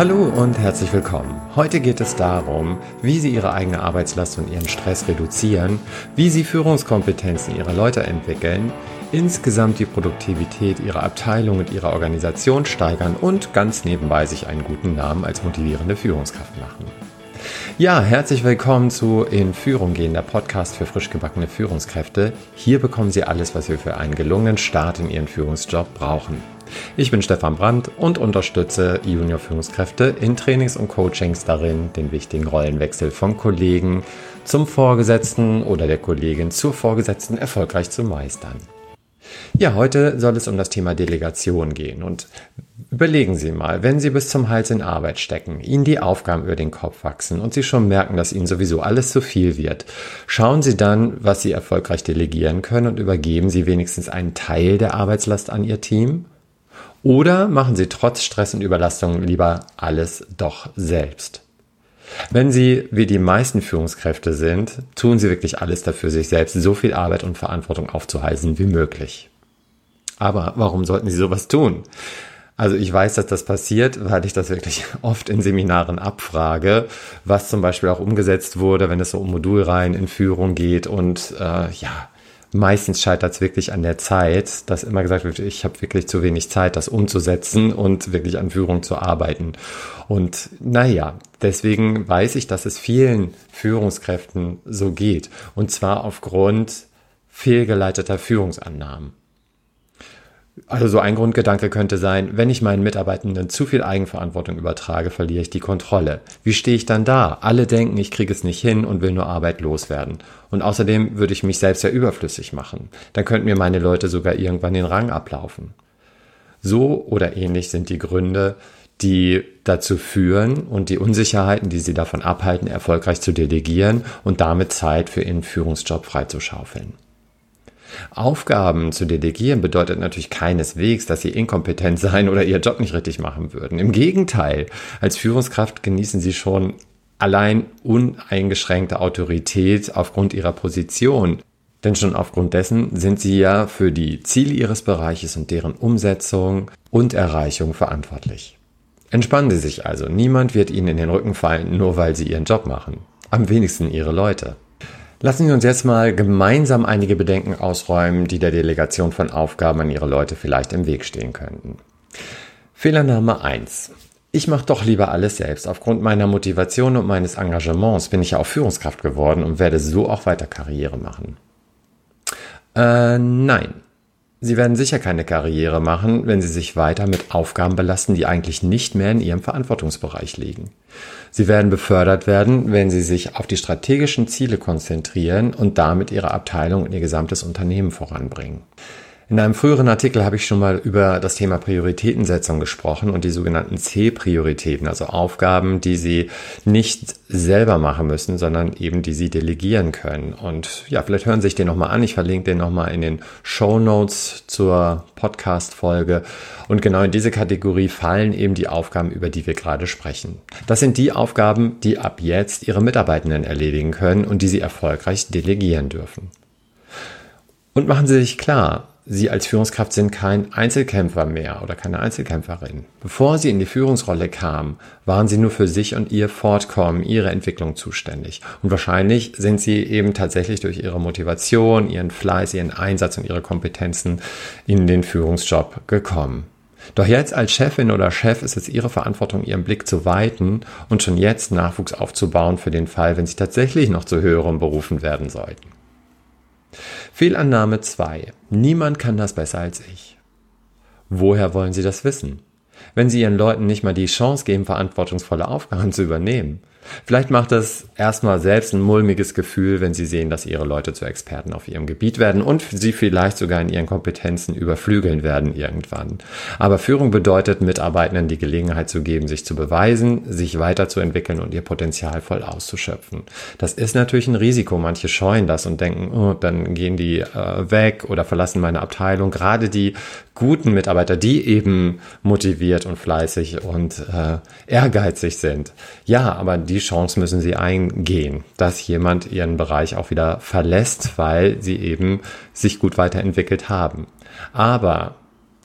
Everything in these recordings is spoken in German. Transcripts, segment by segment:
Hallo und herzlich willkommen. Heute geht es darum, wie Sie Ihre eigene Arbeitslast und Ihren Stress reduzieren, wie Sie Führungskompetenzen Ihrer Leute entwickeln, insgesamt die Produktivität Ihrer Abteilung und Ihrer Organisation steigern und ganz nebenbei sich einen guten Namen als motivierende Führungskraft machen. Ja, herzlich willkommen zu In Führung gehen, der Podcast für frisch gebackene Führungskräfte. Hier bekommen Sie alles, was Sie für einen gelungenen Start in Ihren Führungsjob brauchen. Ich bin Stefan Brandt und unterstütze Junior-Führungskräfte in Trainings und Coachings darin, den wichtigen Rollenwechsel vom Kollegen zum Vorgesetzten oder der Kollegin zur Vorgesetzten erfolgreich zu meistern. Ja, heute soll es um das Thema Delegation gehen und überlegen Sie mal, wenn Sie bis zum Hals in Arbeit stecken, Ihnen die Aufgaben über den Kopf wachsen und Sie schon merken, dass Ihnen sowieso alles zu viel wird, schauen Sie dann, was Sie erfolgreich delegieren können und übergeben Sie wenigstens einen Teil der Arbeitslast an Ihr Team? Oder machen Sie trotz Stress und Überlastung lieber alles doch selbst? Wenn Sie wie die meisten Führungskräfte sind, tun Sie wirklich alles dafür, sich selbst so viel Arbeit und Verantwortung aufzuhalsen wie möglich. Aber warum sollten Sie sowas tun? Also ich weiß, dass das passiert, weil ich das wirklich oft in Seminaren abfrage, was zum Beispiel auch umgesetzt wurde, wenn es so um Modulreihen in Führung geht und äh, ja, meistens scheitert es wirklich an der Zeit, dass immer gesagt wird, ich habe wirklich zu wenig Zeit, das umzusetzen und wirklich an Führung zu arbeiten. Und naja, deswegen weiß ich, dass es vielen Führungskräften so geht. Und zwar aufgrund fehlgeleiteter Führungsannahmen. Also so ein Grundgedanke könnte sein, wenn ich meinen Mitarbeitenden zu viel Eigenverantwortung übertrage, verliere ich die Kontrolle. Wie stehe ich dann da? Alle denken, ich kriege es nicht hin und will nur Arbeit loswerden. Und außerdem würde ich mich selbst ja überflüssig machen. Dann könnten mir meine Leute sogar irgendwann den Rang ablaufen. So oder ähnlich sind die Gründe, die dazu führen und die Unsicherheiten, die sie davon abhalten, erfolgreich zu delegieren und damit Zeit für ihren Führungsjob freizuschaufeln. Aufgaben zu delegieren bedeutet natürlich keineswegs, dass sie inkompetent sein oder ihr Job nicht richtig machen würden. Im Gegenteil, als Führungskraft genießen sie schon allein uneingeschränkte Autorität aufgrund ihrer Position. Denn schon aufgrund dessen sind sie ja für die Ziele ihres Bereiches und deren Umsetzung und Erreichung verantwortlich. Entspannen Sie sich also, niemand wird Ihnen in den Rücken fallen, nur weil Sie Ihren Job machen. Am wenigsten Ihre Leute. Lassen Sie uns jetzt mal gemeinsam einige Bedenken ausräumen, die der Delegation von Aufgaben an Ihre Leute vielleicht im Weg stehen könnten. Fehlername 1. Ich mache doch lieber alles selbst. Aufgrund meiner Motivation und meines Engagements bin ich ja auch Führungskraft geworden und werde so auch weiter Karriere machen. Äh, nein. Sie werden sicher keine Karriere machen, wenn Sie sich weiter mit Aufgaben belasten, die eigentlich nicht mehr in Ihrem Verantwortungsbereich liegen. Sie werden befördert werden, wenn Sie sich auf die strategischen Ziele konzentrieren und damit Ihre Abteilung und Ihr gesamtes Unternehmen voranbringen. In einem früheren Artikel habe ich schon mal über das Thema Prioritätensetzung gesprochen und die sogenannten C-Prioritäten, also Aufgaben, die Sie nicht selber machen müssen, sondern eben die Sie delegieren können. Und ja, vielleicht hören Sie sich den nochmal an. Ich verlinke den nochmal in den Show Notes zur Podcast-Folge. Und genau in diese Kategorie fallen eben die Aufgaben, über die wir gerade sprechen. Das sind die Aufgaben, die ab jetzt Ihre Mitarbeitenden erledigen können und die Sie erfolgreich delegieren dürfen. Und machen Sie sich klar, Sie als Führungskraft sind kein Einzelkämpfer mehr oder keine Einzelkämpferin. Bevor Sie in die Führungsrolle kamen, waren Sie nur für sich und Ihr Fortkommen, Ihre Entwicklung zuständig. Und wahrscheinlich sind Sie eben tatsächlich durch Ihre Motivation, Ihren Fleiß, Ihren Einsatz und Ihre Kompetenzen in den Führungsjob gekommen. Doch jetzt als Chefin oder Chef ist es Ihre Verantwortung, Ihren Blick zu weiten und schon jetzt Nachwuchs aufzubauen für den Fall, wenn Sie tatsächlich noch zu höherem berufen werden sollten. Fehlannahme 2. Niemand kann das besser als ich. Woher wollen Sie das wissen? Wenn Sie Ihren Leuten nicht mal die Chance geben, verantwortungsvolle Aufgaben zu übernehmen, Vielleicht macht es erstmal selbst ein mulmiges Gefühl, wenn sie sehen, dass ihre Leute zu Experten auf ihrem Gebiet werden und sie vielleicht sogar in ihren Kompetenzen überflügeln werden irgendwann. Aber Führung bedeutet, Mitarbeitenden die Gelegenheit zu geben, sich zu beweisen, sich weiterzuentwickeln und ihr Potenzial voll auszuschöpfen. Das ist natürlich ein Risiko. Manche scheuen das und denken, oh, dann gehen die äh, weg oder verlassen meine Abteilung. Gerade die guten Mitarbeiter, die eben motiviert und fleißig und äh, ehrgeizig sind. Ja, aber die Chance müssen sie eingehen, dass jemand ihren Bereich auch wieder verlässt, weil sie eben sich gut weiterentwickelt haben. Aber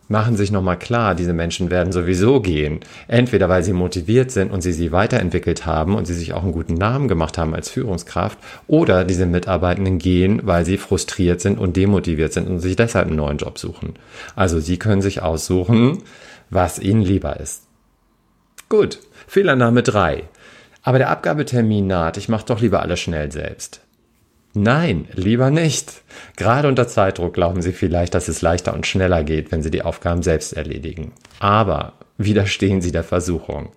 machen sich nochmal klar, diese Menschen werden sowieso gehen. Entweder weil sie motiviert sind und sie sie weiterentwickelt haben und sie sich auch einen guten Namen gemacht haben als Führungskraft, oder diese Mitarbeitenden gehen, weil sie frustriert sind und demotiviert sind und sich deshalb einen neuen Job suchen. Also sie können sich aussuchen, was ihnen lieber ist. Gut, Fehlernahme 3. Aber der Abgabetermin naht, ich mache doch lieber alles schnell selbst. Nein, lieber nicht. Gerade unter Zeitdruck glauben Sie vielleicht, dass es leichter und schneller geht, wenn Sie die Aufgaben selbst erledigen. Aber widerstehen Sie der Versuchung.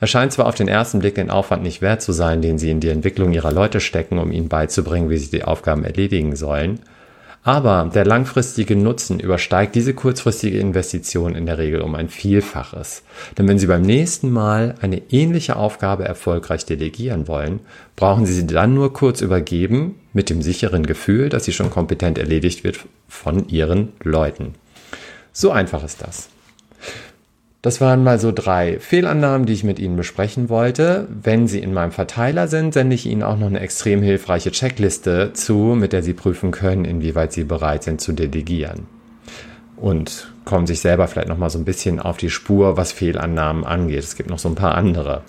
Es scheint zwar auf den ersten Blick den Aufwand nicht wert zu sein, den Sie in die Entwicklung Ihrer Leute stecken, um ihnen beizubringen, wie sie die Aufgaben erledigen sollen, aber der langfristige Nutzen übersteigt diese kurzfristige Investition in der Regel um ein Vielfaches. Denn wenn Sie beim nächsten Mal eine ähnliche Aufgabe erfolgreich delegieren wollen, brauchen Sie sie dann nur kurz übergeben mit dem sicheren Gefühl, dass sie schon kompetent erledigt wird von Ihren Leuten. So einfach ist das. Das waren mal so drei Fehlannahmen, die ich mit Ihnen besprechen wollte. Wenn Sie in meinem Verteiler sind, sende ich Ihnen auch noch eine extrem hilfreiche Checkliste zu, mit der Sie prüfen können, inwieweit Sie bereit sind zu delegieren. Und kommen sich selber vielleicht noch mal so ein bisschen auf die Spur, was Fehlannahmen angeht. Es gibt noch so ein paar andere.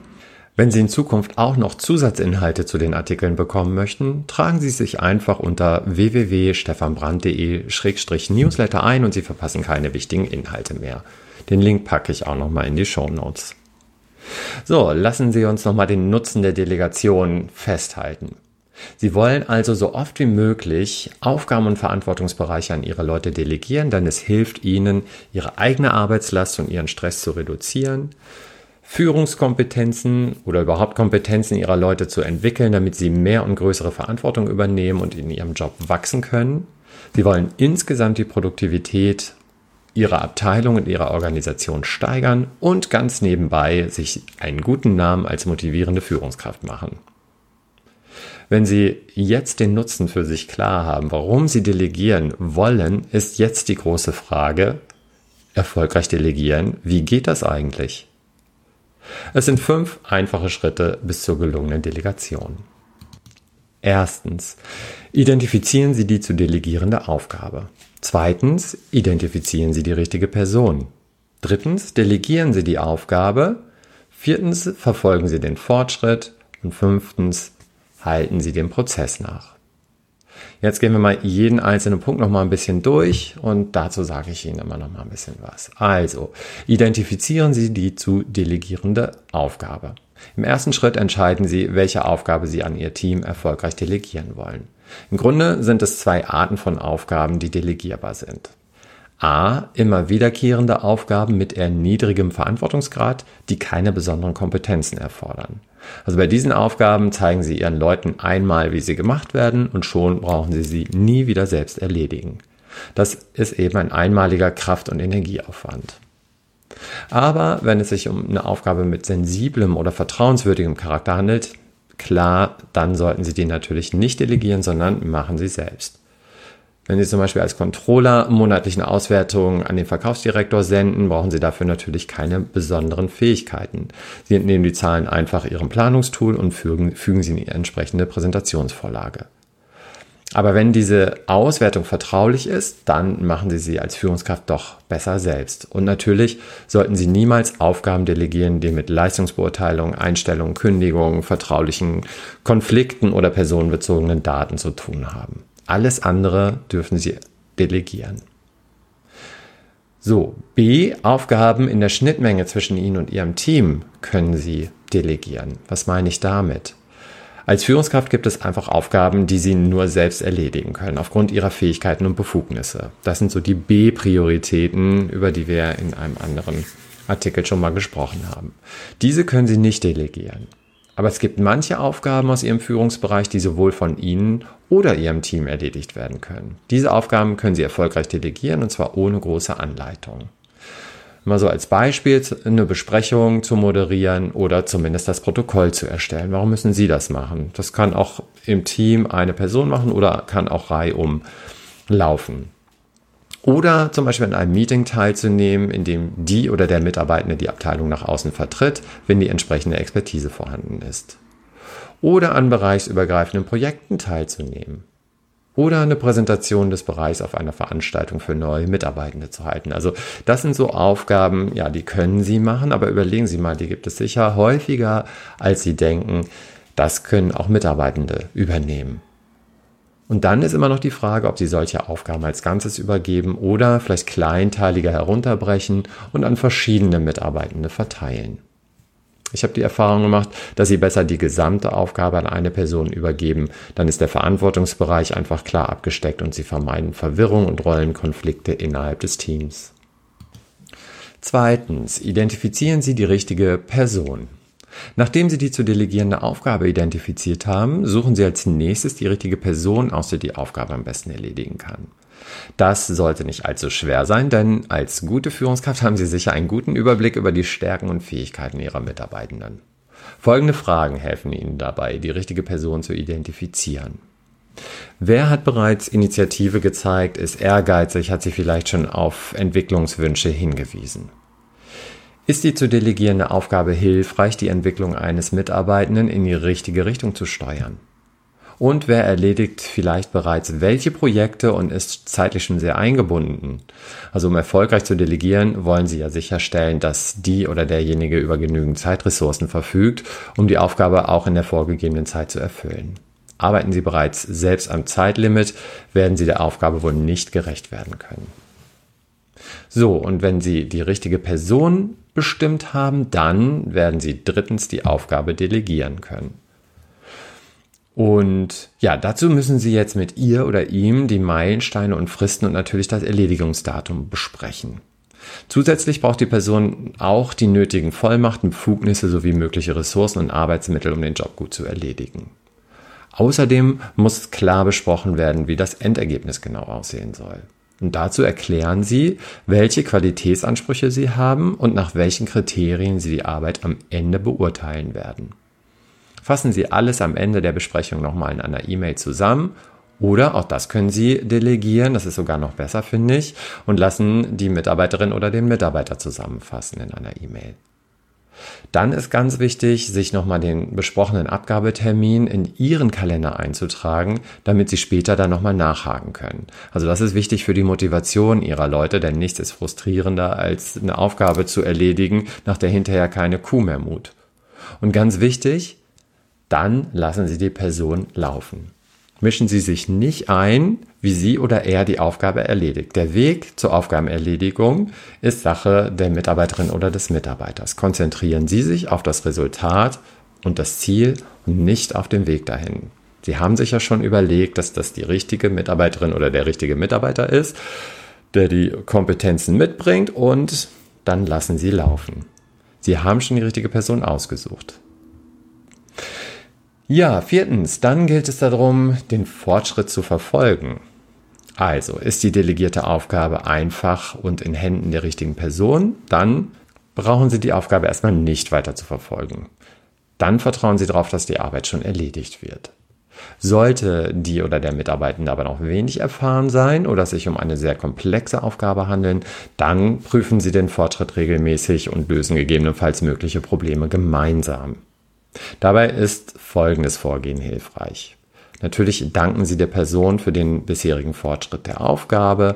Wenn Sie in Zukunft auch noch Zusatzinhalte zu den Artikeln bekommen möchten, tragen Sie sich einfach unter www.stefanbrand.de-newsletter ein und Sie verpassen keine wichtigen Inhalte mehr. Den Link packe ich auch nochmal in die Show Notes. So, lassen Sie uns nochmal den Nutzen der Delegation festhalten. Sie wollen also so oft wie möglich Aufgaben und Verantwortungsbereiche an Ihre Leute delegieren, denn es hilft Ihnen, Ihre eigene Arbeitslast und Ihren Stress zu reduzieren, Führungskompetenzen oder überhaupt Kompetenzen Ihrer Leute zu entwickeln, damit Sie mehr und größere Verantwortung übernehmen und in Ihrem Job wachsen können. Sie wollen insgesamt die Produktivität ihre Abteilung und ihre Organisation steigern und ganz nebenbei sich einen guten Namen als motivierende Führungskraft machen. Wenn Sie jetzt den Nutzen für sich klar haben, warum Sie delegieren wollen, ist jetzt die große Frage, erfolgreich delegieren, wie geht das eigentlich? Es sind fünf einfache Schritte bis zur gelungenen Delegation. Erstens, identifizieren Sie die zu delegierende Aufgabe. Zweitens, identifizieren Sie die richtige Person. Drittens, delegieren Sie die Aufgabe. Viertens, verfolgen Sie den Fortschritt. Und fünftens, halten Sie den Prozess nach. Jetzt gehen wir mal jeden einzelnen Punkt noch mal ein bisschen durch und dazu sage ich Ihnen immer noch mal ein bisschen was. Also, identifizieren Sie die zu delegierende Aufgabe. Im ersten Schritt entscheiden Sie, welche Aufgabe Sie an Ihr Team erfolgreich delegieren wollen. Im Grunde sind es zwei Arten von Aufgaben, die delegierbar sind. A. Immer wiederkehrende Aufgaben mit eher niedrigem Verantwortungsgrad, die keine besonderen Kompetenzen erfordern. Also bei diesen Aufgaben zeigen Sie Ihren Leuten einmal, wie sie gemacht werden und schon brauchen Sie sie nie wieder selbst erledigen. Das ist eben ein einmaliger Kraft- und Energieaufwand. Aber wenn es sich um eine Aufgabe mit sensiblem oder vertrauenswürdigem Charakter handelt, klar, dann sollten Sie die natürlich nicht delegieren, sondern machen Sie selbst. Wenn Sie zum Beispiel als Controller monatliche Auswertungen an den Verkaufsdirektor senden, brauchen Sie dafür natürlich keine besonderen Fähigkeiten. Sie entnehmen die Zahlen einfach Ihrem Planungstool und fügen, fügen sie in die entsprechende Präsentationsvorlage. Aber wenn diese Auswertung vertraulich ist, dann machen Sie sie als Führungskraft doch besser selbst. Und natürlich sollten Sie niemals Aufgaben delegieren, die mit Leistungsbeurteilung, Einstellungen, Kündigungen, vertraulichen Konflikten oder personenbezogenen Daten zu tun haben. Alles andere dürfen Sie delegieren. So, B, Aufgaben in der Schnittmenge zwischen Ihnen und Ihrem Team können Sie delegieren. Was meine ich damit? Als Führungskraft gibt es einfach Aufgaben, die Sie nur selbst erledigen können, aufgrund Ihrer Fähigkeiten und Befugnisse. Das sind so die B-Prioritäten, über die wir in einem anderen Artikel schon mal gesprochen haben. Diese können Sie nicht delegieren. Aber es gibt manche Aufgaben aus Ihrem Führungsbereich, die sowohl von Ihnen oder Ihrem Team erledigt werden können. Diese Aufgaben können Sie erfolgreich delegieren und zwar ohne große Anleitung. Mal so als Beispiel eine Besprechung zu moderieren oder zumindest das Protokoll zu erstellen. Warum müssen Sie das machen? Das kann auch im Team eine Person machen oder kann auch reihum laufen. Oder zum Beispiel in einem Meeting teilzunehmen, in dem die oder der Mitarbeitende die Abteilung nach außen vertritt, wenn die entsprechende Expertise vorhanden ist. Oder an bereichsübergreifenden Projekten teilzunehmen. oder eine Präsentation des Bereichs auf einer Veranstaltung für neue Mitarbeitende zu halten. Also das sind so Aufgaben, ja, die können Sie machen, aber überlegen Sie mal, die gibt es sicher häufiger, als Sie denken. Das können auch Mitarbeitende übernehmen. Und dann ist immer noch die Frage, ob Sie solche Aufgaben als Ganzes übergeben oder vielleicht kleinteiliger herunterbrechen und an verschiedene Mitarbeitende verteilen. Ich habe die Erfahrung gemacht, dass Sie besser die gesamte Aufgabe an eine Person übergeben. Dann ist der Verantwortungsbereich einfach klar abgesteckt und Sie vermeiden Verwirrung und Rollenkonflikte innerhalb des Teams. Zweitens, identifizieren Sie die richtige Person. Nachdem Sie die zu delegierende Aufgabe identifiziert haben, suchen Sie als nächstes die richtige Person aus, die die Aufgabe am besten erledigen kann. Das sollte nicht allzu schwer sein, denn als gute Führungskraft haben Sie sicher einen guten Überblick über die Stärken und Fähigkeiten Ihrer Mitarbeitenden. Folgende Fragen helfen Ihnen dabei, die richtige Person zu identifizieren. Wer hat bereits Initiative gezeigt, ist ehrgeizig, hat sie vielleicht schon auf Entwicklungswünsche hingewiesen? Ist die zu delegierende Aufgabe hilfreich, die Entwicklung eines Mitarbeitenden in die richtige Richtung zu steuern? und wer erledigt vielleicht bereits welche Projekte und ist zeitlich schon sehr eingebunden. Also um erfolgreich zu delegieren, wollen Sie ja sicherstellen, dass die oder derjenige über genügend Zeitressourcen verfügt, um die Aufgabe auch in der vorgegebenen Zeit zu erfüllen. Arbeiten Sie bereits selbst am Zeitlimit, werden Sie der Aufgabe wohl nicht gerecht werden können. So, und wenn Sie die richtige Person bestimmt haben, dann werden Sie drittens die Aufgabe delegieren können. Und ja, dazu müssen Sie jetzt mit ihr oder ihm die Meilensteine und Fristen und natürlich das Erledigungsdatum besprechen. Zusätzlich braucht die Person auch die nötigen Vollmachten, Befugnisse sowie mögliche Ressourcen und Arbeitsmittel, um den Job gut zu erledigen. Außerdem muss klar besprochen werden, wie das Endergebnis genau aussehen soll. Und dazu erklären Sie, welche Qualitätsansprüche Sie haben und nach welchen Kriterien Sie die Arbeit am Ende beurteilen werden. Fassen Sie alles am Ende der Besprechung nochmal in einer E-Mail zusammen oder auch das können Sie delegieren, das ist sogar noch besser, finde ich, und lassen die Mitarbeiterin oder den Mitarbeiter zusammenfassen in einer E-Mail. Dann ist ganz wichtig, sich nochmal den besprochenen Abgabetermin in Ihren Kalender einzutragen, damit Sie später dann nochmal nachhaken können. Also das ist wichtig für die Motivation Ihrer Leute, denn nichts ist frustrierender, als eine Aufgabe zu erledigen, nach der hinterher keine Kuh mehr mut. Und ganz wichtig, dann lassen Sie die Person laufen. Mischen Sie sich nicht ein, wie sie oder er die Aufgabe erledigt. Der Weg zur Aufgabenerledigung ist Sache der Mitarbeiterin oder des Mitarbeiters. Konzentrieren Sie sich auf das Resultat und das Ziel und nicht auf den Weg dahin. Sie haben sich ja schon überlegt, dass das die richtige Mitarbeiterin oder der richtige Mitarbeiter ist, der die Kompetenzen mitbringt und dann lassen Sie laufen. Sie haben schon die richtige Person ausgesucht. Ja, viertens, dann gilt es darum, den Fortschritt zu verfolgen. Also, ist die delegierte Aufgabe einfach und in Händen der richtigen Person, dann brauchen Sie die Aufgabe erstmal nicht weiter zu verfolgen. Dann vertrauen Sie darauf, dass die Arbeit schon erledigt wird. Sollte die oder der Mitarbeitende aber noch wenig erfahren sein oder sich um eine sehr komplexe Aufgabe handeln, dann prüfen Sie den Fortschritt regelmäßig und lösen gegebenenfalls mögliche Probleme gemeinsam. Dabei ist folgendes Vorgehen hilfreich. Natürlich danken Sie der Person für den bisherigen Fortschritt der Aufgabe.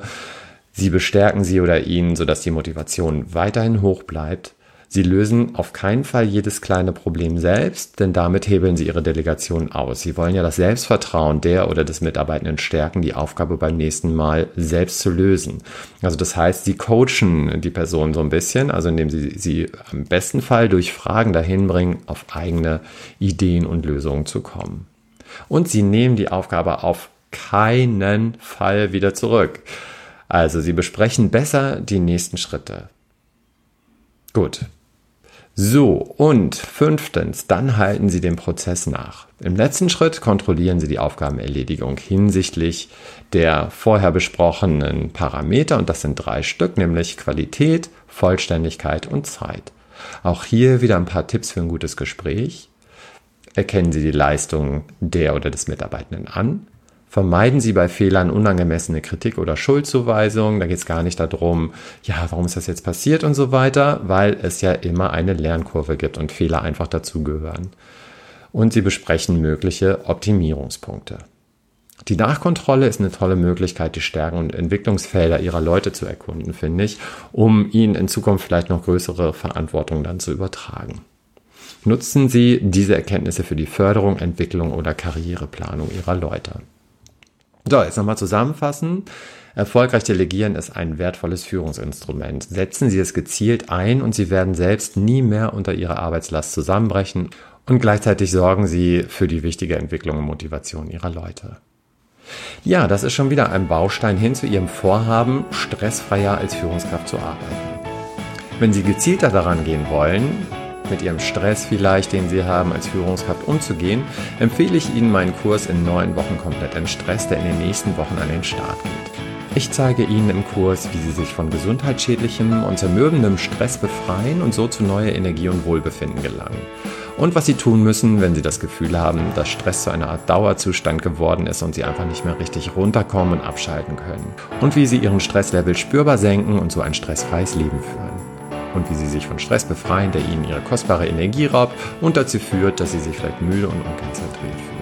Sie bestärken sie oder ihn, sodass die Motivation weiterhin hoch bleibt. Sie lösen auf keinen Fall jedes kleine Problem selbst, denn damit hebeln Sie Ihre Delegation aus. Sie wollen ja das Selbstvertrauen der oder des Mitarbeitenden stärken, die Aufgabe beim nächsten Mal selbst zu lösen. Also das heißt, Sie coachen die Person so ein bisschen, also indem Sie sie am besten Fall durch Fragen dahin bringen, auf eigene Ideen und Lösungen zu kommen. Und Sie nehmen die Aufgabe auf keinen Fall wieder zurück. Also Sie besprechen besser die nächsten Schritte. Gut, so, und fünftens, dann halten Sie den Prozess nach. Im letzten Schritt kontrollieren Sie die Aufgabenerledigung hinsichtlich der vorher besprochenen Parameter und das sind drei Stück, nämlich Qualität, Vollständigkeit und Zeit. Auch hier wieder ein paar Tipps für ein gutes Gespräch. Erkennen Sie die Leistung der oder des Mitarbeitenden an. Vermeiden Sie bei Fehlern unangemessene Kritik oder Schuldzuweisung. Da geht es gar nicht darum, ja, warum ist das jetzt passiert und so weiter, weil es ja immer eine Lernkurve gibt und Fehler einfach dazugehören. Und Sie besprechen mögliche Optimierungspunkte. Die Nachkontrolle ist eine tolle Möglichkeit, die Stärken und Entwicklungsfelder ihrer Leute zu erkunden, finde ich, um ihnen in Zukunft vielleicht noch größere Verantwortung dann zu übertragen. Nutzen Sie diese Erkenntnisse für die Förderung, Entwicklung oder Karriereplanung Ihrer Leute. So, jetzt nochmal zusammenfassen. Erfolgreich delegieren ist ein wertvolles Führungsinstrument. Setzen Sie es gezielt ein und Sie werden selbst nie mehr unter Ihrer Arbeitslast zusammenbrechen und gleichzeitig sorgen Sie für die wichtige Entwicklung und Motivation Ihrer Leute. Ja, das ist schon wieder ein Baustein hin zu Ihrem Vorhaben, stressfreier als Führungskraft zu arbeiten. Wenn Sie gezielter daran gehen wollen, mit Ihrem Stress vielleicht, den Sie haben, als Führungskraft umzugehen, empfehle ich Ihnen meinen Kurs in neun Wochen komplett entstresst, der in den nächsten Wochen an den Start geht. Ich zeige Ihnen im Kurs, wie Sie sich von gesundheitsschädlichem und zermürbendem Stress befreien und so zu neuer Energie und Wohlbefinden gelangen. Und was Sie tun müssen, wenn Sie das Gefühl haben, dass Stress zu einer Art Dauerzustand geworden ist und Sie einfach nicht mehr richtig runterkommen und abschalten können. Und wie Sie Ihren Stresslevel spürbar senken und so ein stressfreies Leben führen. Und wie Sie sich von Stress befreien, der Ihnen Ihre kostbare Energie raubt und dazu führt, dass Sie sich vielleicht müde und unkonzentriert fühlen.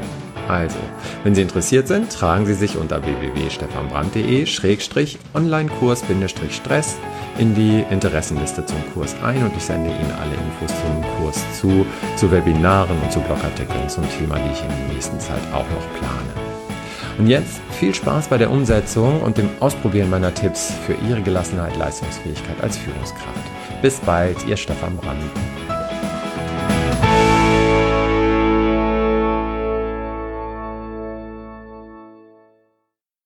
Also, wenn Sie interessiert sind, tragen Sie sich unter www.stefanbrand.de-online-kurs-stress in die Interessenliste zum Kurs ein und ich sende Ihnen alle Infos zum Kurs zu, zu Webinaren und zu Blogartikeln zum Thema, die ich in der nächsten Zeit auch noch plane. Und jetzt viel Spaß bei der Umsetzung und dem Ausprobieren meiner Tipps für Ihre Gelassenheit, Leistungsfähigkeit als Führungskraft. Bis bald, Ihr Stefan Brand.